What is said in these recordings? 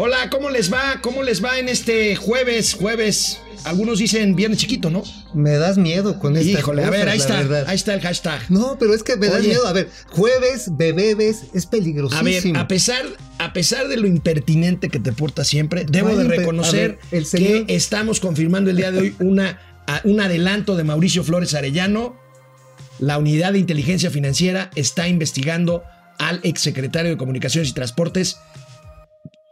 Hola, ¿cómo les va? ¿Cómo les va en este jueves? Jueves. Algunos dicen viernes chiquito, ¿no? Me das miedo con esta Híjole, a ver, ahí está. Ahí está el hashtag. No, pero es que me das Oye. miedo. A ver, jueves, bebebes, es A peligrosísimo. ver, a pesar, a pesar de lo impertinente que te portas siempre, debo hay de reconocer a ver, el señor- que estamos confirmando el día de hoy una, a- un adelanto de Mauricio Flores Arellano. La unidad de inteligencia financiera está investigando al exsecretario de Comunicaciones y Transportes,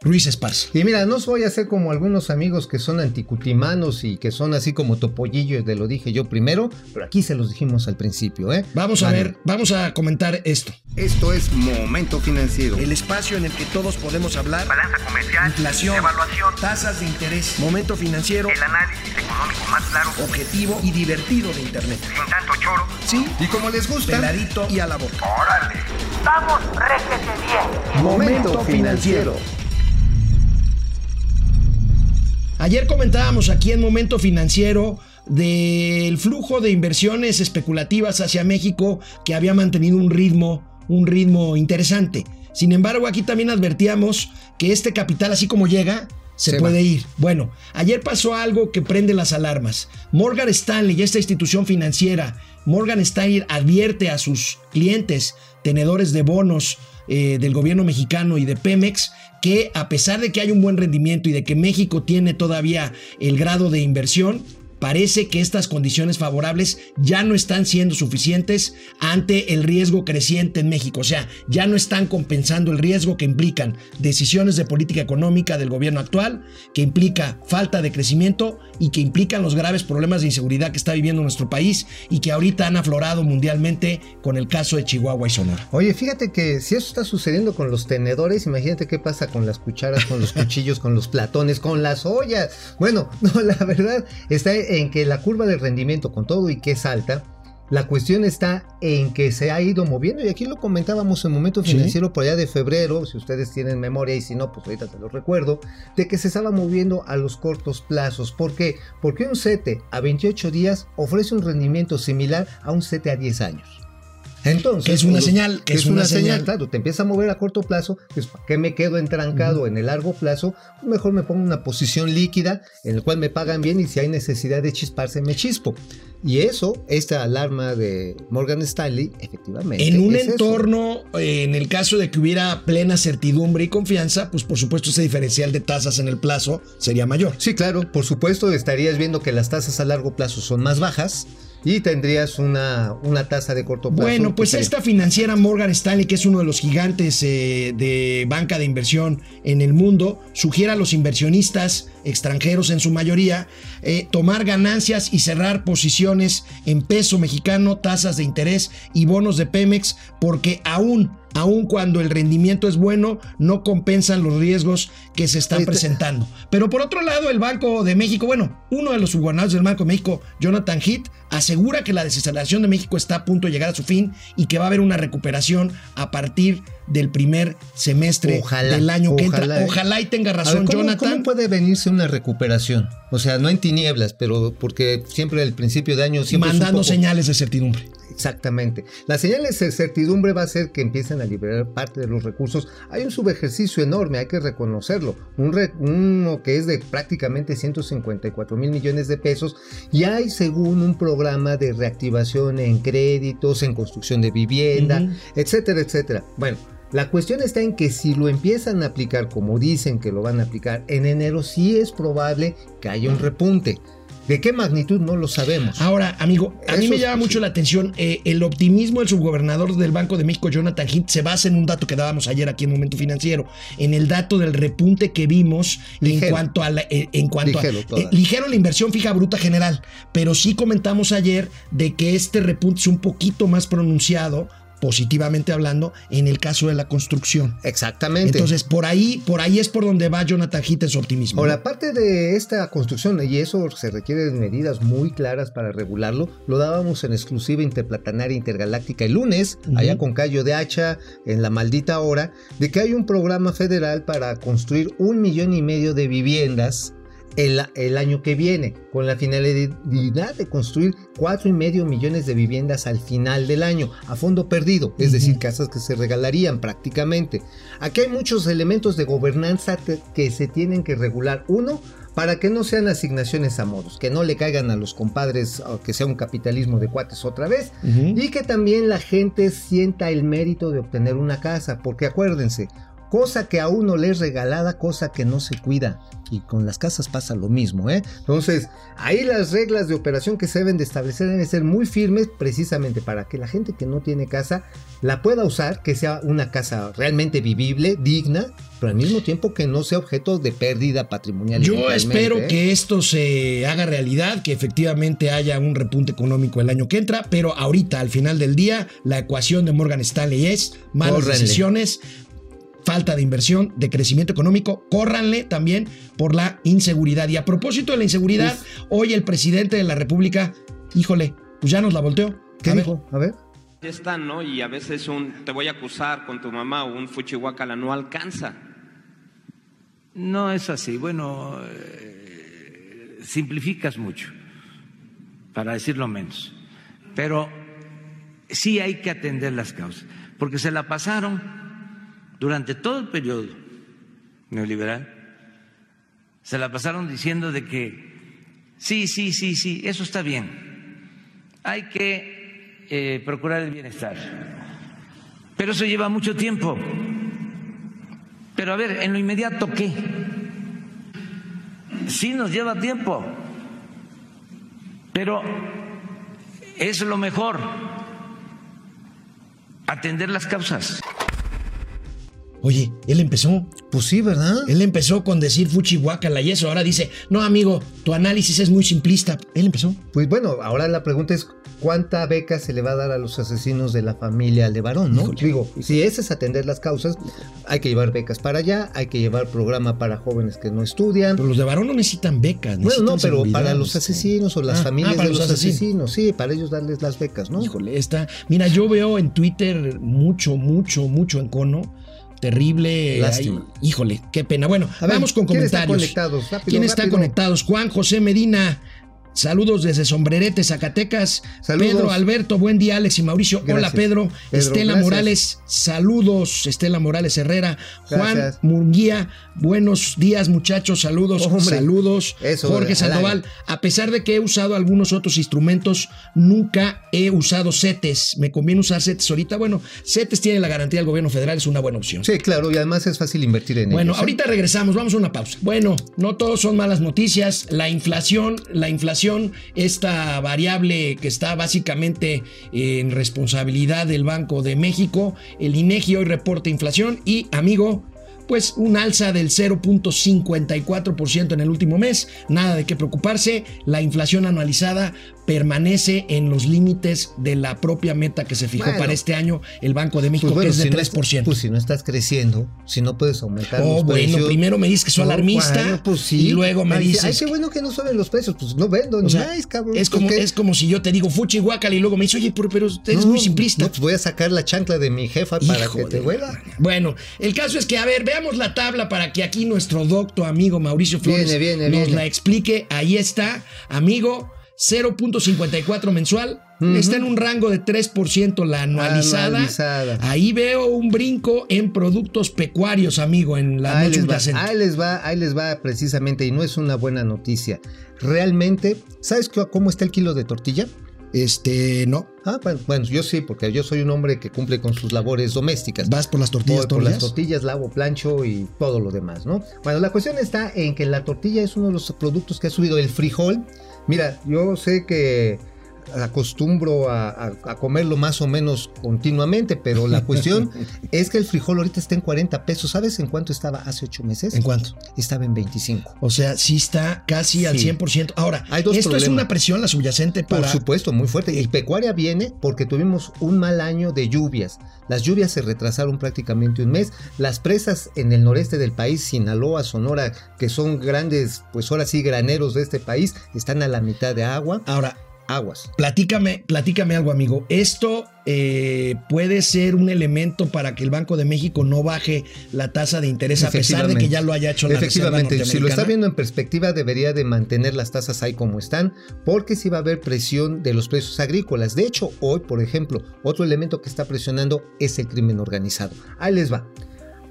Luis Esparza. Y mira, no os voy a hacer como algunos amigos que son anticutimanos y que son así como topollillos, de lo dije yo primero, pero aquí se los dijimos al principio, ¿eh? Vamos a ver, vamos a comentar esto. Esto es Momento Financiero. El espacio en el que todos podemos hablar. balanza comercial, Inflación, evaluación, tasas de interés, momento financiero, el análisis económico más claro, objetivo y divertido de Internet. sin tanto choro. Sí, Y como les gusta, peladito y a la boca. ¡Órale! ¡Vamos, réjete bien! Momento Financiero. Ayer comentábamos aquí en Momento Financiero del flujo de inversiones especulativas hacia México que había mantenido un ritmo, un ritmo interesante. Sin embargo, aquí también advertíamos que este capital, así como llega, se, Se puede va. ir. Bueno, ayer pasó algo que prende las alarmas. Morgan Stanley, esta institución financiera, Morgan Stanley advierte a sus clientes, tenedores de bonos eh, del gobierno mexicano y de Pemex, que a pesar de que hay un buen rendimiento y de que México tiene todavía el grado de inversión, parece que estas condiciones favorables ya no están siendo suficientes ante el riesgo creciente en México. O sea, ya no están compensando el riesgo que implican decisiones de política económica del gobierno actual, que implica falta de crecimiento y que implican los graves problemas de inseguridad que está viviendo nuestro país y que ahorita han aflorado mundialmente con el caso de Chihuahua y Sonora. Oye, fíjate que si eso está sucediendo con los tenedores, imagínate qué pasa con las cucharas, con los cuchillos, con los platones, con las ollas. Bueno, no, la verdad está en que la curva de rendimiento, con todo y que es alta, la cuestión está en que se ha ido moviendo, y aquí lo comentábamos en momento Sí. financiero por allá de febrero, si ustedes tienen memoria, y si no, pues ahorita te lo recuerdo, de que se estaba moviendo a los cortos plazos. ¿Por qué? Porque un CETE a 28 días ofrece un rendimiento similar a un CETE a 10 años. Entonces, Que es una señal, que es una señal. claro, te empieza a mover a corto plazo, pues ¿para qué me quedo entrancado en el largo plazo? Mejor me pongo una posición líquida en la cual me pagan bien y si hay necesidad de chisparse me chispo. Y eso, esta alarma de Morgan Stanley, efectivamente. En un es entorno, eh, en el caso de que hubiera plena certidumbre y confianza, pues por supuesto ese diferencial de tasas en el plazo sería mayor. Sí, claro, por supuesto estarías viendo que las tasas a largo plazo son más bajas y tendrías una, una tasa de corto plazo. Bueno, pues esta financiera Morgan Stanley, que es uno de los gigantes eh, de banca de inversión en el mundo, sugiere a los inversionistas extranjeros en su mayoría eh, tomar ganancias y cerrar posiciones en peso mexicano, tasas de interés y bonos de Pemex, porque aún, aún cuando el rendimiento es bueno, no compensan los riesgos que se están presentando. Pero por otro lado, el Banco de México, bueno, uno de los subgobernadores del Banco de México, Jonathan Heath, asegura que la desaceleración de México está a punto de llegar a su fin y que va a haber una recuperación a partir del primer semestre Ojalá, del año que entra. ojalá. Ojalá y tenga ver, razón, ¿cómo, Jonathan. ¿Cómo puede venirse una recuperación? O sea, no en tinieblas, pero porque siempre al principio de año siempre mandando señales de certidumbre. Exactamente. Las señales de certidumbre va a ser que empiecen a liberar parte de los recursos. Hay un subejercicio enorme, hay que reconocerlo. Un re- uno que es de prácticamente 154 mil millones de pesos. Y hay, según un programa de reactivación en créditos, en construcción de vivienda, etcétera, etcétera. Bueno. La cuestión está en que si lo empiezan a aplicar como dicen que lo van a aplicar en enero, sí es probable que haya un repunte. ¿De qué magnitud? No lo sabemos. Ahora, amigo, a mí me llama mucho la atención eh, el optimismo del subgobernador del Banco de México, Jonathan Heath, se basa en un dato que dábamos ayer aquí en Momento Financiero, en el dato del repunte que vimos en cuanto a la, eh, en cuanto Ligero a eh, ligero la inversión fija bruta general, pero sí comentamos ayer de que este repunte es un poquito más pronunciado positivamente hablando en el caso de la construcción. Exactamente. Entonces, por ahí, por ahí es por donde va Jonathan Heath en su optimismo. Ahora, ¿no? aparte de esta construcción, y eso se requiere de medidas muy claras para regularlo, lo dábamos en exclusiva interplatanaria intergaláctica el lunes, allá con Cayo de Hacha, en la maldita hora, de que hay un programa federal para construir un millón y medio de viviendas el, el año que viene, con la finalidad de construir cuatro y medio millones de viviendas al final del año, a fondo perdido, es decir, casas que se regalarían prácticamente. Aquí hay muchos elementos de gobernanza que- se tienen que regular. Uno, para que no sean asignaciones a modos, que no le caigan a los compadres, que sea un capitalismo de cuates otra vez, y que también la gente sienta el mérito de obtener una casa, porque acuérdense, cosa que a uno le es regalada, cosa que no se cuida. Y con las casas pasa lo mismo, ¿eh? Entonces, ahí las reglas de operación que se deben de establecer deben ser muy firmes precisamente para que la gente que no tiene casa la pueda usar, que sea una casa realmente vivible, digna, pero al mismo tiempo que no sea objeto de pérdida patrimonial. Yo espero ¿eh? que esto se haga realidad, que efectivamente haya un repunte económico el año que entra, pero ahorita, al final del día, la ecuación de Morgan Stanley es malas decisiones, falta de inversión, de crecimiento económico, córranle también por la inseguridad. Y a propósito de la inseguridad, hoy el presidente de la República, híjole, pues ya nos la volteó. ¿Qué A ver. dijo? A ver. Ya están, ¿no? Y a veces un te voy a acusar con tu mamá o un fuchihuacala no alcanza. No es así. Bueno, eh, simplificas mucho, para decirlo menos. Pero sí hay que atender las causas, porque se la pasaron durante todo el periodo neoliberal, se la pasaron diciendo de que sí, sí, sí, sí, eso está bien. Hay que eh, procurar el bienestar. Pero eso lleva mucho tiempo. Pero a ver, en lo inmediato, ¿qué? Sí nos lleva tiempo, pero es lo mejor atender las causas. Oye, él empezó. Pues sí, ¿verdad? Él empezó con decir fuchihuacala y eso. Ahora dice, no, amigo, tu análisis es muy simplista. Él empezó. Pues bueno, ahora la pregunta es cuánta beca se le va a dar a los asesinos de la familia Levarón, ¿no? Híjole. Digo, si ese es atender las causas, hay que llevar becas para allá, hay que llevar programa para jóvenes que no estudian. Pero los de varón no necesitan becas. Bueno, no, necesitan pero para los este. asesinos o las Ah, familias ah, para de los, los asesinos. asesinos. sí, para ellos darles las becas, ¿no? Híjole, esta. Mira, yo veo en Twitter mucho, mucho, mucho encono. Terrible. Lástima. Ay, híjole, qué pena. Bueno, A ver, vamos con ¿quién está comentarios. conectados? Rápido, ¿Quién está conectados? Juan José Medina. Saludos desde Sombrerete, Zacatecas. Saludos. Pedro Alberto, buen día, Alex y Mauricio. Hola. Pedro. Pedro, Estela gracias. Morales, saludos. Estela Morales Herrera. Juan. Munguía, buenos días, muchachos. Saludos, saludos. eso, Jorge al Sandoval, a pesar de que he usado algunos otros instrumentos, nunca he usado CETES. Me conviene usar CETES ahorita. Bueno, CETES tiene la garantía del gobierno federal, es una buena opción. Sí, claro, y además es fácil invertir en Bueno, ellos. ¿eh? ahorita regresamos, vamos a una pausa. Bueno, no todos son malas noticias. La inflación, la inflación, esta variable que está básicamente en responsabilidad del Banco de México, el INEGI hoy reporta inflación y, amigo, pues un alza del 0.54% en el último mes, nada de qué preocuparse, la inflación anualizada permanece en los límites de la propia meta que se fijó Bueno. para este año el Banco de México, Pues bueno, que es de si no 3%. est- pues si no estás creciendo, si no puedes aumentar Oh, los bueno, precios. primero me dices que soy No, alarmista bueno, pues sí. y luego me dices. Ay, qué bueno que no suben los precios, pues no vendo o sea, más, cabrón. es, pues, como, es como si yo te digo fuchi guacal y luego me dices, oye, pero, pero usted es No, muy simplista. No, pues voy a sacar la chancla de mi jefa para que te vuela. Bueno, el caso es que, a ver, veamos la tabla para que aquí nuestro docto amigo Mauricio Flores Viene, viene, nos viene. la explique. Ahí está, amigo, 0.54 mensual. Está en un rango de 3% la anualizada. Anualizada. Ahí veo un brinco en productos pecuarios, amigo, en la Ahí noche les, va, subyacente. ahí les va, ahí les va precisamente, y no es una buena noticia. Realmente, ¿sabes cómo está el kilo de tortilla? Este, no. Ah, bueno, bueno, yo sí, porque yo soy un hombre que cumple con sus labores domésticas. Vas por las tortillas Voy por las tortillas, lavo, plancho y todo lo demás, ¿no? Bueno, la cuestión está en que la tortilla es uno de los productos que ha subido el frijol. Mira, yo sé que acostumbro a, a- a comerlo más o menos continuamente, pero la cuestión es que el frijol ahorita está en 40 pesos. ¿Sabes en cuánto estaba hace 8 meses? ¿En cuánto? Estaba en 25. O sea, sí está casi al Sí. 100%. Ahora, Hay dos esto es una presión la subyacente para... Por supuesto, muy fuerte. Y pecuaria viene porque tuvimos un mal año de lluvias. Las lluvias se retrasaron prácticamente un mes. Las presas en el noreste del país, Sinaloa, Sonora, que son grandes, pues ahora sí, graneros de este país, están a la mitad de agua. Ahora, aguas. Platícame, platícame algo, amigo. Esto eh, puede ser un elemento para que el Banco de México no baje la tasa de interés a pesar de que ya lo haya hecho la Reserva Efectivamente, si lo está viendo en perspectiva, debería de mantener las tasas ahí como están, porque sí va a haber presión de los precios agrícolas. De hecho, hoy, por ejemplo, otro elemento que está presionando es el crimen organizado. Ahí les va.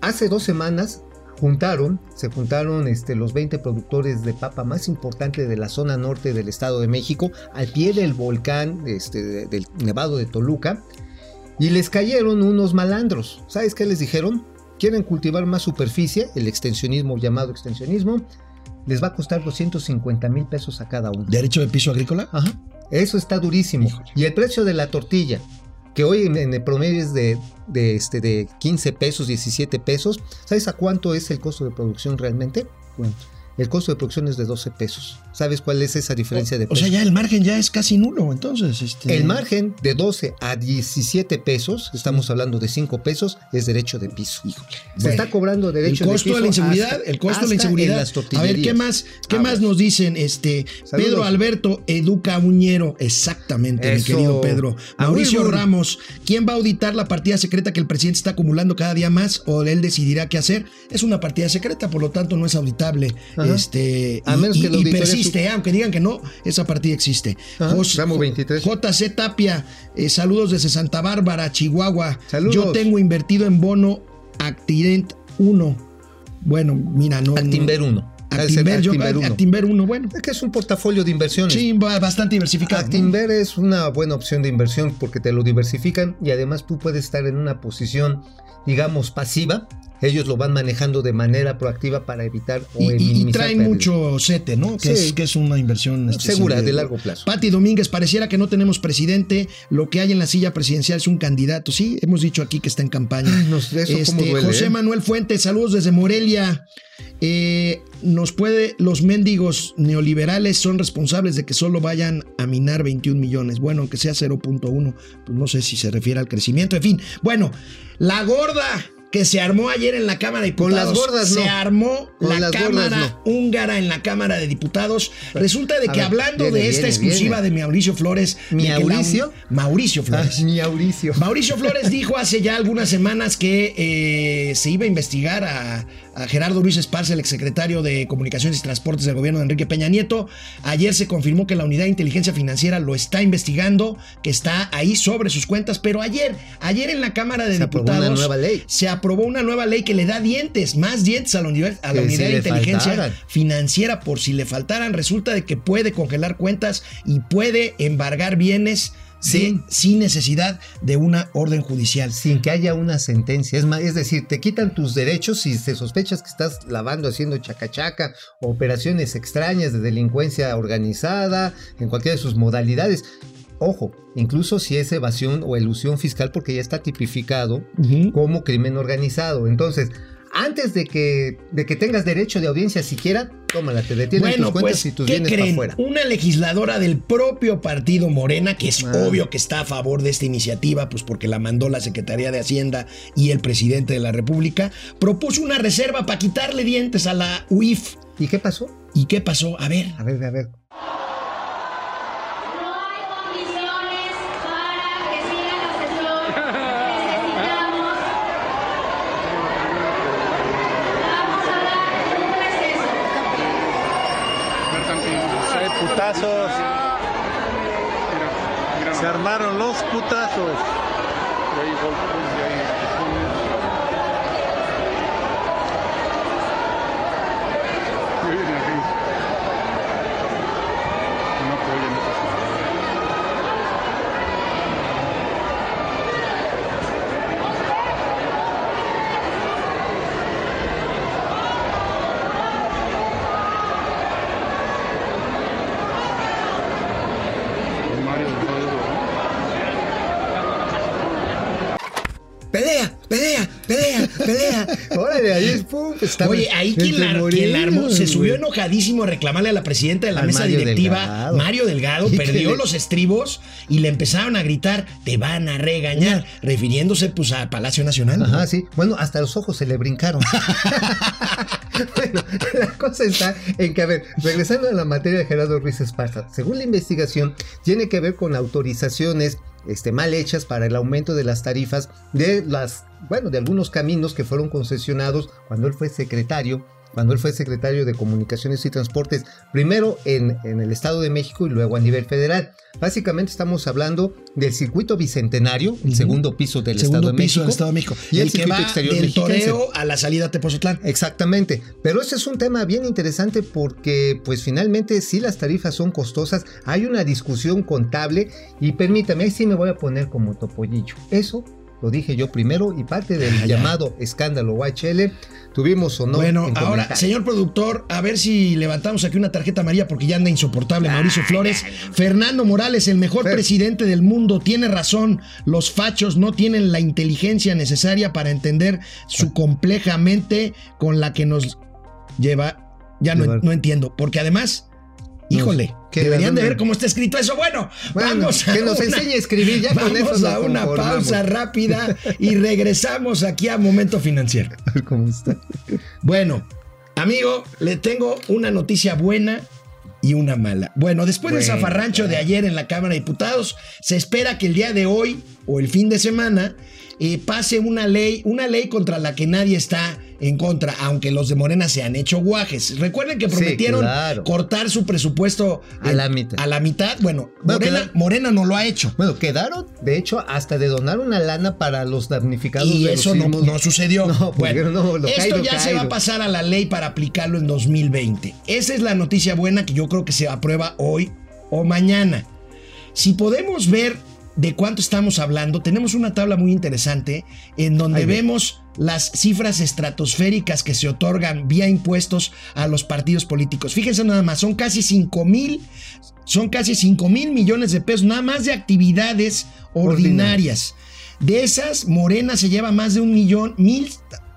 Hace dos semanas juntaron, se juntaron este, los 20 productores de papa más importantes de la zona norte del Estado de México, al pie del volcán este, de- del Nevado de Toluca, y les cayeron unos malandros. ¿Sabes qué les dijeron? Quieren cultivar más superficie, el extensionismo llamado extensionismo, les va a costar 250 mil pesos a cada uno. ¿Derecho de piso agrícola? Ajá. Eso está durísimo. Híjole. Y el precio de la tortilla, que hoy en, el promedio es de, de, este, de 15 pesos, 17 pesos. ¿Sabes a cuánto es el costo de producción realmente? El costo de producción es de 12 pesos. ¿Sabes cuál es esa diferencia de O precio? sea, ya el margen ya es casi nulo, entonces. Este, El margen de 12 a 17 pesos, estamos hablando de 5 pesos, es derecho de piso. Se Bueno, está cobrando El derecho de piso. costo de la inseguridad, hasta- el costo de la inseguridad. las A ver, ¿qué más, qué más nos dicen? Este, Saludos. Pedro Alberto Educa Muñero, exactamente, mi querido Pedro. Mauricio Wilbur. Ramos, ¿quién va a auditar la partida secreta que el presidente está acumulando cada día más o él decidirá qué hacer? Es una partida secreta, por lo tanto no es auditable. Ajá. Este, a y, menos que y, y persiste, su... aunque digan que no, esa partida existe. José, 23. JC Tapia, eh, saludos desde Santa Bárbara, Chihuahua. Saludos. Yo tengo invertido en bono Accident 1. Bueno, mira, no. Actinver 1. A Actinver, yo, Actinver 1. Actinver 1, bueno. Es que es un portafolio de inversiones. Sí, bastante diversificado. Actinver ¿no? es una buena opción de inversión porque te lo diversifican y además tú puedes estar en una posición, digamos, pasiva. Ellos lo van manejando de manera proactiva para evitar o y, y, y traen mucho sete, ¿no? Que, es, una inversión este, segura de, largo plazo. Pati Domínguez, pareciera que no tenemos presidente. Lo que hay en la silla presidencial es un candidato. Sí, hemos dicho aquí que está en campaña. Este, José? ¿eh? Manuel Fuentes, saludos desde Morelia. Eh, nos puede, los mendigos neoliberales son responsables de que solo vayan a minar 21 millones. Bueno, aunque sea 0.1, pues no sé si se refiere al crecimiento. En fin, bueno, la gorda que se armó ayer en la Cámara de Con Diputados. las gordas, se no. armó Con la gordas, Cámara húngara en la Cámara de Diputados. Resulta de que ver, hablando viene, de esta viene, exclusiva viene. de Mauricio Flores. de que la ¿Mauricio? Mauricio Flores. Ah, ni Mauricio. Mauricio Flores dijo hace ya algunas semanas que eh, se iba a investigar a, a Gerardo Luis Esparza, el exsecretario de Comunicaciones y Transportes del gobierno de Enrique Peña Nieto. Ayer se confirmó que la Unidad de Inteligencia Financiera lo está investigando, que está ahí sobre sus cuentas, pero ayer, ayer en la Cámara de Se aprobó Diputados una nueva ley. se aprobó una nueva ley que le da dientes, más dientes a la, unidad- a la si Unidad de Inteligencia faltaran. Financiera por si le faltaran. Resulta de que puede congelar cuentas y puede embargar bienes Sí. de- sin necesidad de una orden judicial. sin que haya una sentencia. Es, más, es decir, te quitan tus derechos si te sospechas que estás lavando, haciendo chacachaca, operaciones extrañas de delincuencia organizada, en cualquiera de sus modalidades. Ojo, incluso si es evasión o elusión fiscal, porque ya está tipificado como crimen organizado. Entonces, antes de que, de que tengas derecho de audiencia siquiera, tómala, te detienen Bueno, tus cuentas pues, y tus ¿qué bienes para afuera. Una legisladora del propio partido Morena, que es Ah. obvio que está a favor de esta iniciativa, pues porque la mandó la Secretaría de Hacienda y el presidente de la República, propuso una reserva para quitarle dientes a la UIF. ¿Y qué pasó? ¿Y qué pasó? A ver. A ver, a ver. No hay condiciones para que siga la sesión. Necesitamos. Vamos a dar un receso. Hay putazos. Se armaron los putazos. Pelea, pelea, pelea, pelea. Órale, ahí es pum, está Oye, ahí quien la, quien la armó se subió enojadísimo a reclamarle a la presidenta de la Al mesa Mario directiva, Delgado. Mario Delgado, perdió los estribos y le empezaron a gritar, te van a regañar, refiriéndose pues a Palacio Nacional. ¿no? Ajá, sí. Bueno, hasta los ojos se le brincaron. bueno, la cosa está en que, a ver, regresando a la materia de Gerardo Ruiz Esparza, según la investigación, tiene que ver con autorizaciones este, mal hechas para el aumento de las tarifas de las, bueno, de algunos caminos que fueron concesionados cuando él fue secretario cuando él fue secretario de Comunicaciones y Transportes, primero en, en, el Estado de México y luego a nivel federal. Básicamente estamos hablando del circuito bicentenario, el uh -huh. segundo piso del segundo Estado de piso México. Del Estado de México. Y el, el que circuito va exterior del toreo a la salida a Tepozotlán. Exactamente. Pero este es un tema bien interesante porque, pues finalmente, si las tarifas son costosas, hay una discusión contable y permítame, ahí sí me voy a poner como topollillo. Eso lo dije yo primero y parte del Ah, llamado escándalo UHL tuvimos o no. Bueno, en ahora, señor productor, a ver si levantamos aquí una tarjeta amarilla porque ya anda insoportable Mauricio Flores. Fernando Morales, el mejor Fer. presidente del mundo, tiene razón. Los fachos no tienen la inteligencia necesaria para entender su compleja mente con la que nos lleva. Ya no entiendo, porque además, híjole, deberían de ver cómo está escrito eso. Bueno, Bueno, vamos a que nos una- enseñe a escribir, ya con vamos eso nos a una pausa rápida y regresamos aquí a Momento Financiero. A ver cómo está. Bueno, amigo, le tengo una noticia buena y una mala. Bueno, después del Bueno, zafarrancho de ayer en la Cámara de Diputados, se espera que el día de hoy o el fin de semana eh, pase una ley, una ley contra la que nadie está en contra, aunque los de Morena se han hecho guajes. Recuerden que Sí, prometieron claro. cortar su presupuesto A la mitad. A la mitad. Bueno, Bueno, Morena, no lo ha hecho. Bueno, quedaron, de hecho, hasta de donar una lana para los damnificados Y de los eso no, no sucedió. No, porque bueno, no, lo esto caído, ya se va a pasar a la ley para aplicarlo en 2020. Esa es la noticia buena que yo creo que se aprueba hoy o mañana. Si podemos ver de cuánto estamos hablando, tenemos una tabla muy interesante en donde Ahí vemos las cifras estratosféricas que se otorgan vía impuestos a los partidos políticos. Fíjense nada más, son casi 5 mil, son casi 5 mil millones de pesos, nada más de actividades ordinarias. De esas, Morena se lleva más de un millón, mil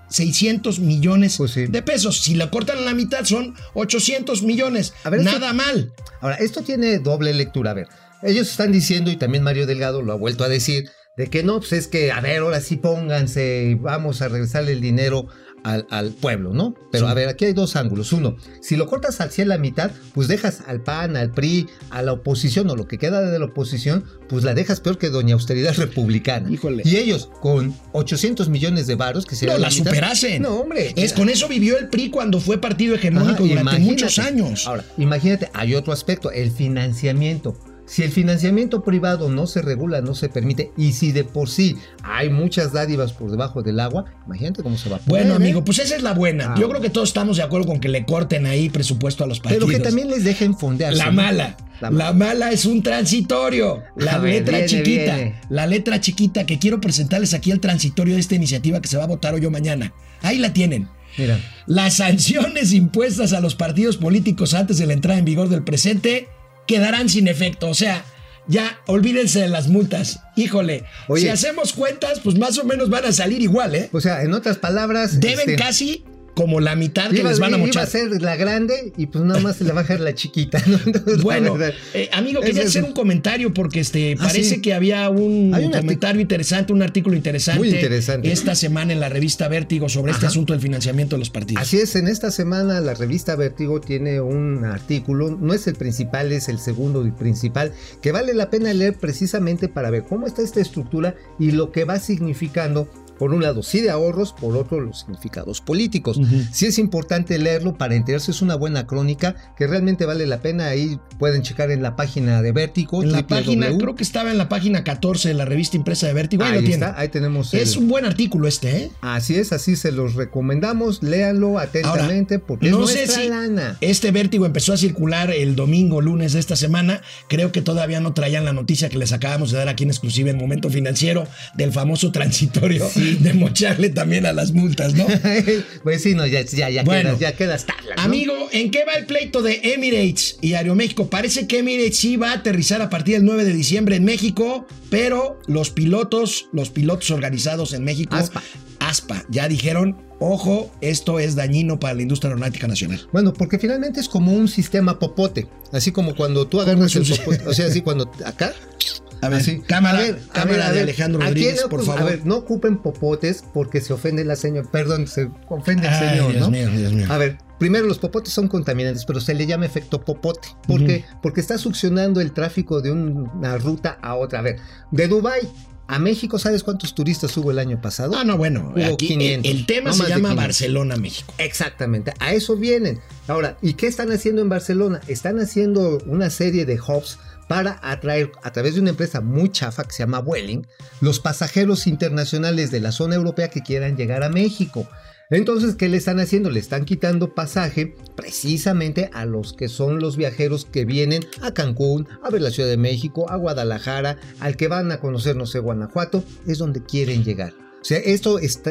600 millones Pues sí. de pesos. Si la cortan a la mitad, son 800 millones. A ver, esto- Nada mal. Ahora, esto tiene doble lectura. A ver, ellos están diciendo, y también Mario Delgado lo ha vuelto a decir, de que no, pues es que, a ver, ahora sí pónganse, vamos a regresarle el dinero al, al pueblo, ¿no? Pero Sí. a ver, aquí hay dos ángulos. Uno, si lo cortas hacia la mitad, pues dejas al PAN, al PRI, a la oposición o lo que queda de la oposición, pues la dejas peor que Doña Austeridad Republicana. Híjole. Y ellos, con 800 millones de varos, que sería No, la mitad- superasen. No, hombre. Es con eso vivió el PRI cuando fue partido hegemónico Ajá, durante muchos años. Ahora, imagínate, hay otro aspecto, el financiamiento. Si el financiamiento privado no se regula, no se permite, y si de por sí hay muchas dádivas por debajo del agua, imagínate cómo se va a poner. bueno, ¿eh? amigo, pues esa es la buena. Ah. Yo creo que todos estamos de acuerdo con que le corten ahí presupuesto a los partidos. Pero que también les dejen fondearse. La mala. La La, mala. es un transitorio. La ver, letra viene, chiquita. viene. La letra chiquita que quiero presentarles aquí el transitorio de esta iniciativa que se va a votar hoy o mañana. Ahí la tienen. Mira, Las sanciones impuestas a los partidos políticos antes de la entrada en vigor del presente quedarán sin efecto. O sea, ya olvídense de las multas. Híjole, Oye. si hacemos cuentas, pues más o menos van a salir igual, ¿eh? o sea, en otras palabras. Deben este, casi como la mitad que iba, les van a iba mochar. a ser la grande y pues nada más se le va a bajar la chiquita. ¿no? Entonces, Bueno, eh, amigo, quería hacer un comentario porque este Ah, parece sí. que había un, un comentario interesante, un artículo interesante, Muy interesante. esta semana en la revista Vértigo sobre este asunto del financiamiento de los partidos. Así es, en esta semana la revista Vertigo tiene un artículo, no es el principal, es el segundo y principal, que vale la pena leer precisamente para ver cómo está esta estructura y lo que va significando, por un lado, sí de ahorros, por otro, los significados políticos. Ujú. Sí es importante leerlo para enterarse, es una buena crónica que realmente vale la pena, ahí pueden checar en la página de Vértigo. En la página, creo que estaba en la página 14 de la revista impresa de Vértigo. Ahí Ahí lo tiene. está, ahí tenemos el- Es un buen artículo este, ¿eh? Así es, así se los recomendamos, léanlo atentamente porque no es sé si lana. este vértigo empezó a circular el domingo, lunes de esta semana. Creo que todavía no traían la noticia que les acabamos de dar aquí en exclusiva en Momento Financiero del famoso transitorio de mocharle también a las multas, ¿no? pues sí, no, ya, ya, ya, Bueno. quedas, ya quedas tablas, ¿no? Amigo, ¿en qué va el pleito de Emirates y Aeroméxico? Parece que Emirates sí va a aterrizar a partir del 9 de diciembre en México, pero los pilotos, los pilotos organizados en México, Aspa. ASPA, ya dijeron, ojo, esto es dañino para la industria aeronáutica nacional. Bueno, porque finalmente es como un sistema popote. Así como cuando tú agarras el popote. O sea, así cuando acá. A ver, así. cámara, A ver, a cámara ver, de Alejandro Rodríguez, no, por favor. A ver, no ocupen popotes porque se ofende la señora. Perdón, se ofende el Ay, señor, Dios ¿no? mío, Dios mío. A ver, primero los popotes son contaminantes, pero se le llama efecto popote. ¿Por qué? Porque está succionando el tráfico de una ruta a otra. A ver, de Dubai a México, ¿sabes cuántos turistas hubo el año pasado? Ah, no, bueno, Hubo aquí 500, el tema no se llama 500. Barcelona, México. Exactamente, a eso vienen. Ahora, ¿y qué están haciendo en Barcelona? Están haciendo una serie de hubs para atraer a través de una empresa muy chafa que se llama Vueling los pasajeros internacionales de la zona europea que quieran llegar a México. Entonces, ¿qué le están haciendo? Le están quitando pasaje precisamente a los que son los viajeros que vienen a Cancún, a ver la Ciudad de México, a Guadalajara, al que van a conocer, no sé, Guanajuato, es donde quieren llegar. O sea, esto es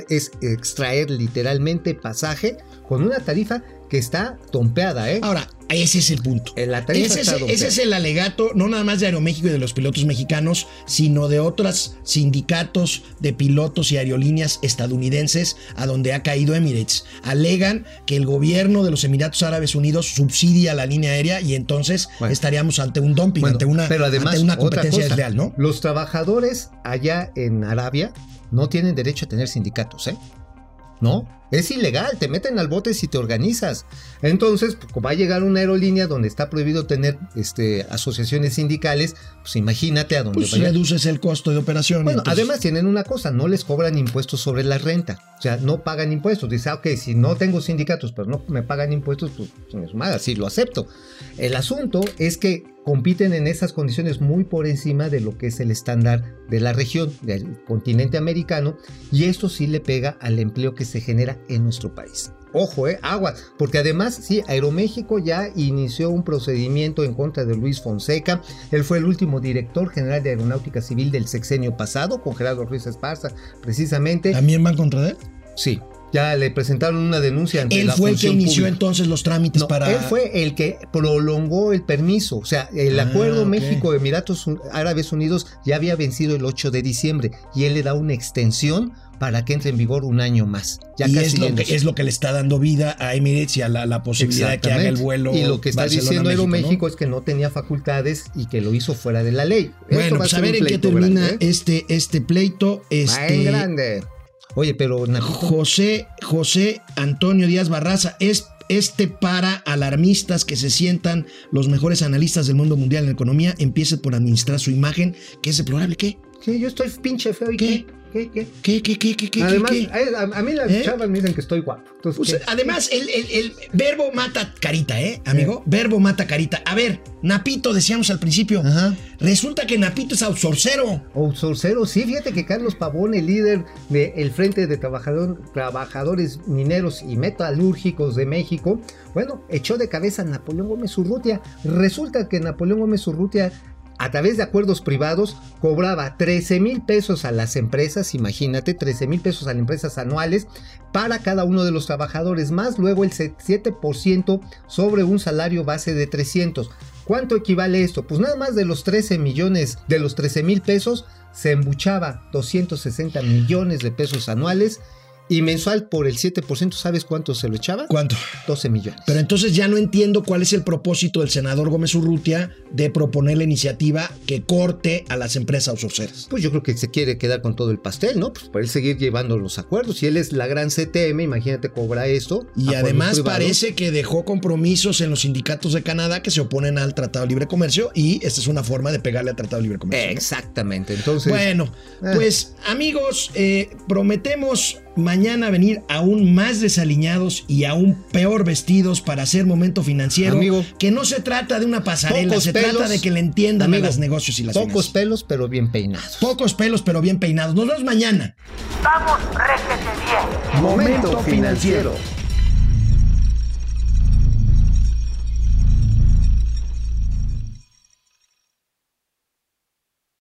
extraer literalmente pasaje con una tarifa que está tompeada, ¿eh? Ahora, ese es el punto. La Ese es, ese el alegato, no nada más de Aeroméxico y de los pilotos mexicanos, sino de otros sindicatos de pilotos y aerolíneas estadounidenses a donde ha caído Emirates. Alegan que el gobierno de los Emiratos Árabes Unidos subsidia la línea aérea y entonces Bueno. estaríamos ante un dumping, Bueno, ante una, pero además, ante una otra competencia cosa, desleal, ¿no? Los trabajadores allá en Arabia no tienen derecho a tener sindicatos, ¿eh? No, es ilegal, te meten al bote si te organizas. Entonces, pues, va a llegar una aerolínea donde está prohibido tener este, asociaciones sindicales, pues imagínate a dónde Pues reduces el costo de operación. Bueno, entonces- además tienen una cosa, no les cobran impuestos sobre la renta. O sea, no pagan impuestos. Dice, ah, ok, si no tengo sindicatos, pero no me pagan impuestos, pues madre, sí lo acepto. El asunto es que compiten en esas condiciones muy por encima de lo que es el estándar de la región, del continente americano, y esto sí le pega al empleo que se genera en nuestro país. Ojo, eh, agua, porque además, sí, Aeroméxico ya inició un procedimiento en contra de Luis Fonseca. Él fue el último director general de Aeronáutica Civil del sexenio pasado, con Gerardo Ruiz Esparza, precisamente. ¿También van contra él? Sí, ya le presentaron una denuncia ante Él la fue el que inició pública. entonces los trámites No, para... Él fue el que prolongó el permiso. O sea, el Ah, acuerdo ok. México-Emiratos Árabes Unidos ya había vencido el 8 de diciembre y él le da una extensión para que entre en vigor un año más. Ya y casi es lo, que, es lo que le está dando vida a Emirates y a la, la posibilidad de que haga el vuelo. Y lo que está diciendo Aeroméxico ¿no? es que no tenía facultades y que lo hizo fuera de la ley. Esto Bueno, va pues a ver en qué termina grande, ¿eh? este, este pleito. Va en Este, grande. Oye, pero José, José Antonio Díaz Barraza es este para alarmistas que se sientan los mejores analistas del mundo mundial en economía empiecen por administrar su imagen, que es deplorable. ¿Qué? sí, yo estoy pinche feo y ¿Qué? qué, qué, qué. ¿Qué, qué, qué, qué, qué, Además, qué? A, a mí las ¿Eh? chavas me dicen que estoy guapo. Entonces, Pues, además, el, el- el verbo mata carita, ¿eh, amigo? Verbo mata carita. A ver, Napito, decíamos al principio. Ajá. Resulta que Napito es outsourcero. Outsourcero, sí, fíjate que Carlos Pavón, el líder del Frente de Trabajador- Trabajadores Mineros y Metalúrgicos de México, bueno, echó de cabeza a Napoleón Gómez Urrutia. Resulta que Napoleón Gómez Urrutia, a través de acuerdos privados, cobraba 13 mil pesos a las empresas, imagínate, 13 mil pesos a las empresas anuales para cada uno de los trabajadores, más luego el 7% sobre un salario base de 300. ¿Cuánto equivale esto? Pues nada más de los 13 millones, de los 13 mil pesos, se embuchaba 260 millones de pesos anuales y mensual por el 7%, ¿sabes cuánto se lo echaba? ¿Cuánto? 12 millones. Pero entonces ya no entiendo cuál es el propósito del senador Gómez Urrutia de proponer la iniciativa que corte a las empresas outsourceras. Pues yo creo que se quiere quedar con todo el pastel, ¿no? Pues para él seguir llevando los acuerdos. Si él es la gran CTM, imagínate cobra esto. Y además parece que dejó compromisos en los sindicatos de Canadá que se oponen al Tratado de Libre Comercio y esta es una forma de pegarle al Tratado de Libre Comercio. Exactamente. Entonces. Bueno, eh. pues amigos, eh, prometemos mañana venir aún más desaliñados y aún peor vestidos para hacer momento financiero. Amigo. que no se trata de una pasarela, se pelos, trata de que le entiendan amigo, a los negocios y las Pocos finanzas. pelos, pero bien peinados. Pocos pelos, pero bien peinados. Nos vemos mañana. Vamos, réjete bien. Momento financiero.